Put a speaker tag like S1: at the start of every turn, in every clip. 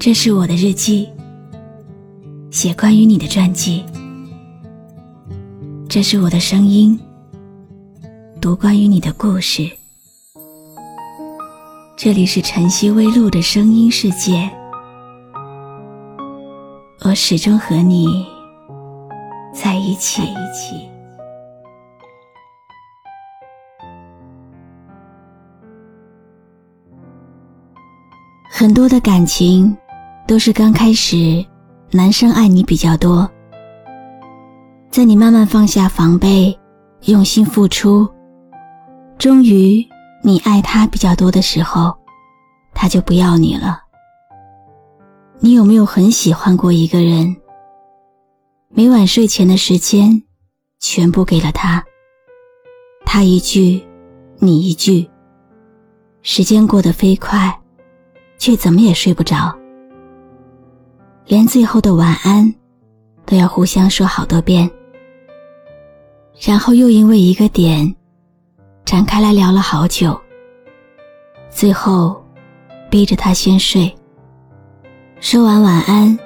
S1: 这是我的日记，写关于你的传记。这是我的声音，读关于你的故事。这里是晨曦微露的声音世界，我始终和你在一起。很多的感情。都是刚开始，男生爱你比较多，在你慢慢放下防备，用心付出，终于你爱他比较多的时候，他就不要你了。你有没有很喜欢过一个人？每晚睡前的时间，全部给了他，他一句，你一句，时间过得飞快，却怎么也睡不着。连最后的晚安，都要互相说好多遍，然后又因为一个点，展开来聊了好久。最后，逼着他先睡。说完晚安，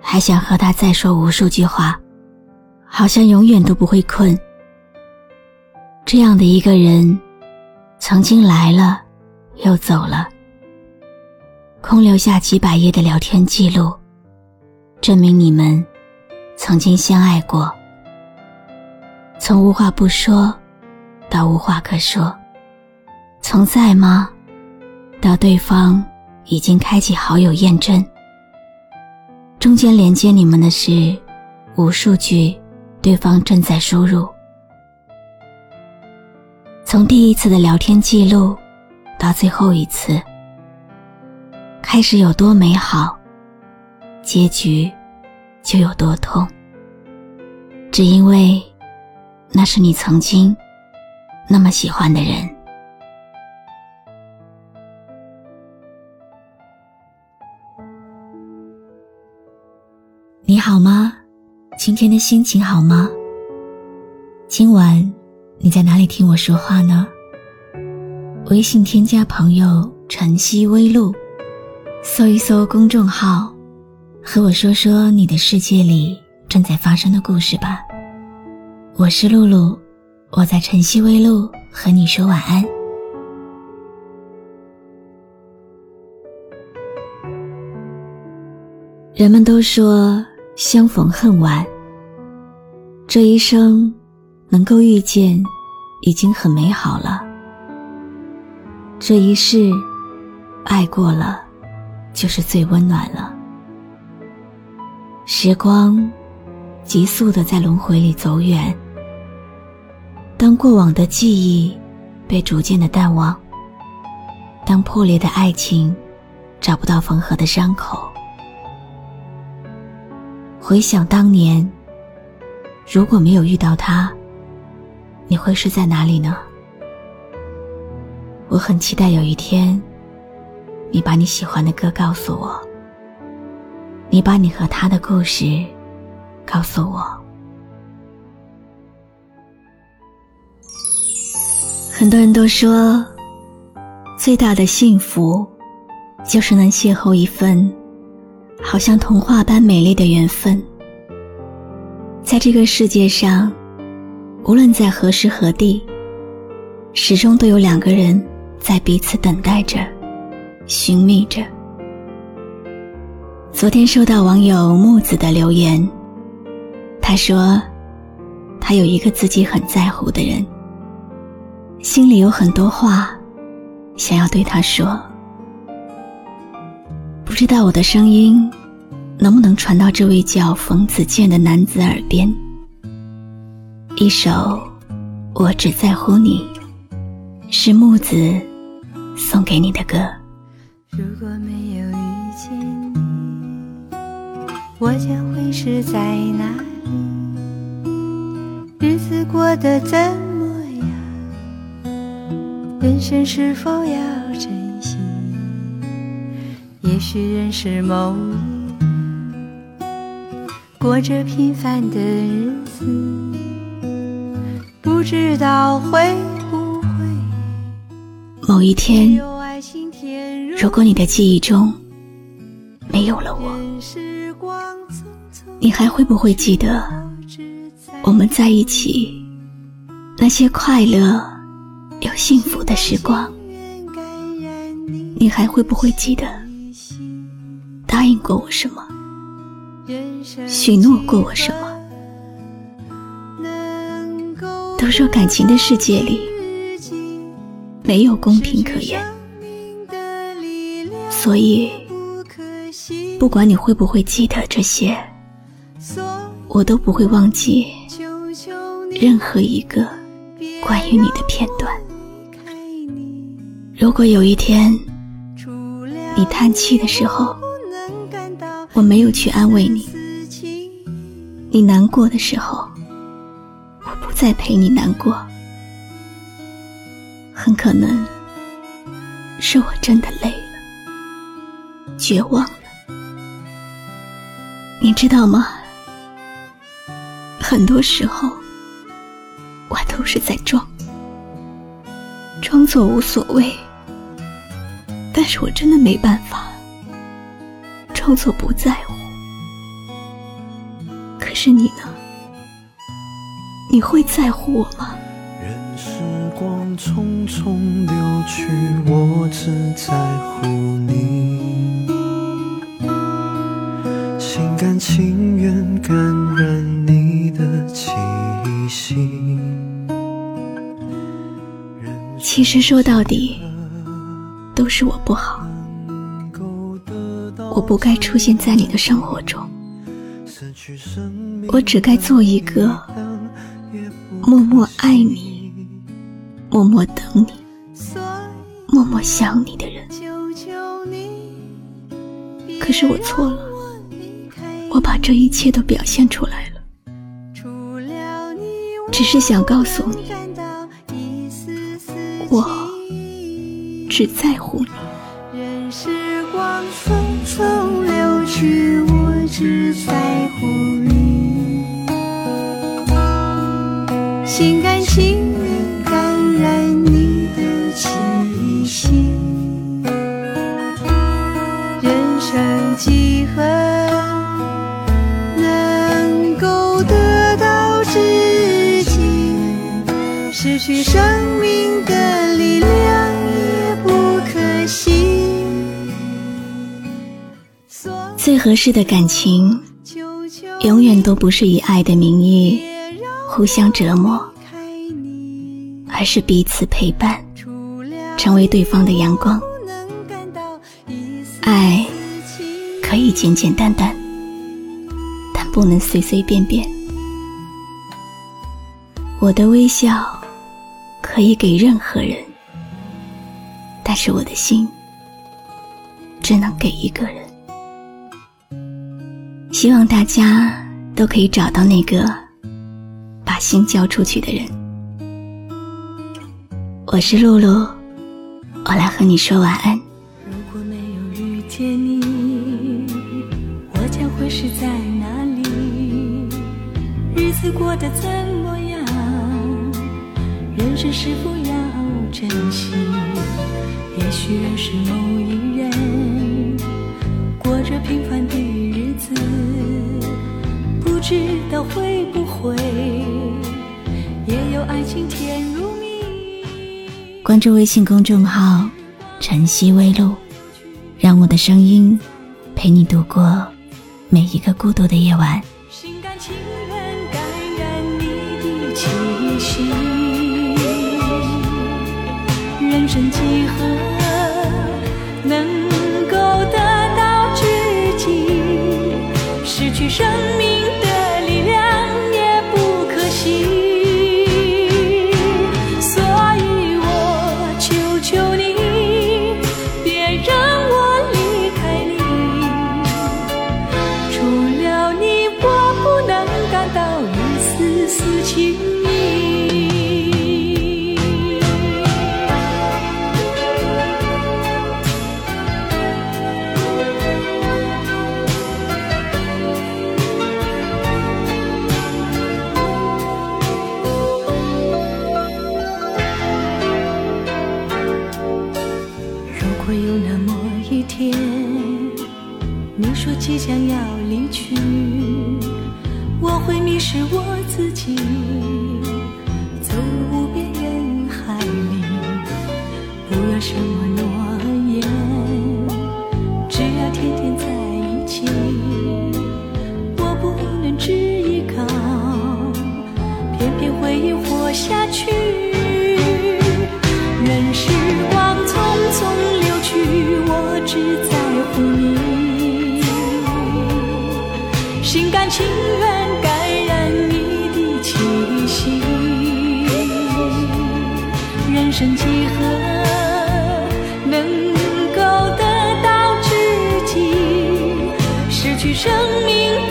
S1: 还想和他再说无数句话，好像永远都不会困。这样的一个人，曾经来了，又走了，空留下几百页的聊天记录。证明你们曾经相爱过，从无话不说到无话可说，从在吗？到对方已经开启好友验证，中间连接你们的是无数句对方正在输入，从第一次的聊天记录到最后一次，开始有多美好。结局就有多痛，只因为那是你曾经那么喜欢的人。你好吗？今天的心情好吗？今晚你在哪里听我说话呢？微信添加朋友“晨曦微露”，搜一搜公众号。和我说说你的世界里正在发生的故事吧。我是露露，我在晨曦微露和你说晚安。人们都说相逢恨晚，这一生能够遇见已经很美好了。这一世爱过了，就是最温暖了。时光急速的在轮回里走远。当过往的记忆被逐渐的淡忘，当破裂的爱情找不到缝合的伤口，回想当年，如果没有遇到他，你会是在哪里呢？我很期待有一天，你把你喜欢的歌告诉我。你把你和他的故事告诉我。很多人都说，最大的幸福，就是能邂逅一份好像童话般美丽的缘分。在这个世界上，无论在何时何地，始终都有两个人在彼此等待着，寻觅着。昨天收到网友木子的留言，他说，他有一个自己很在乎的人，心里有很多话想要对他说，不知道我的声音能不能传到这位叫冯子健的男子耳边。一首《我只在乎你》，是木子送给你的歌。
S2: 如果没有遇见。我将会是在哪里？日子过得怎么样？人生是否要珍惜？也许认识某一，过着平凡的日子，不知道会不会
S1: 某一天，如果你的记忆中。没有了我，你还会不会记得我们在一起那些快乐又幸福的时光？你还会不会记得答应过我什么，许诺过我什么？都说感情的世界里没有公平可言，所以不管你会不会记得这些，我都不会忘记任何一个关于你的片段。如果有一天你叹气的时候，我没有去安慰你；你难过的时候，我不再陪你难过，很可能是我真的累了，绝望了。你知道吗？很多时候我都是在装，装作无所谓，但是我真的没办法装作不在乎。可是你呢？你会在乎我吗？
S3: 任时光匆匆流去，我只在乎你。感染你的气息。
S1: 其实说到底，都是我不好。我不该出现在你的生活中，我只该做一个。默默爱你，默默等你，默默想你的人。可是我错了，把这一切都表现出来了，只是想告诉你，我只在乎你。
S2: 任时光匆匆流去，我只在乎你。心甘情愿感染你的气息，人生几何失去生命的力量也不可惜。
S1: 最合适的感情，永远都不是以爱的名义。互相折磨，而是彼此陪伴，成为对方的阳光。爱可以简简单单，但不能随随便便。我的微笑可以给任何人，但是我的心只能给一个人。希望大家都可以找到那个把。心交出去的人，我是露露，我来和你说晚安。
S2: 如果没有遇见你，我将会是在哪里？日子过得怎么样？人生是否要珍惜？也许认识某一人，过着平凡的日子，不知道会不会也有。爱情甜如蜜。
S1: 关注微信公众号“晨曦微露”，让我的声音陪你度过每一个孤独的夜晚。
S2: 心甘情愿感染你的气息，人生几何能够得到知己？失去生命。
S1: 你说即将要离去，我会迷失我自己，走入无边人海里，不要什么诺言，只要天天在一起。我不能只依靠，偏偏回忆活下去。任时光匆匆流去，我只在情愿感染你的气息。人生几何能够得到知己？失去生命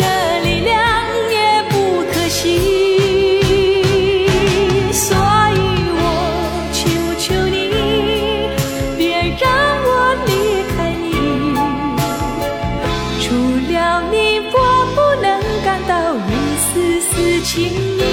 S1: 请你。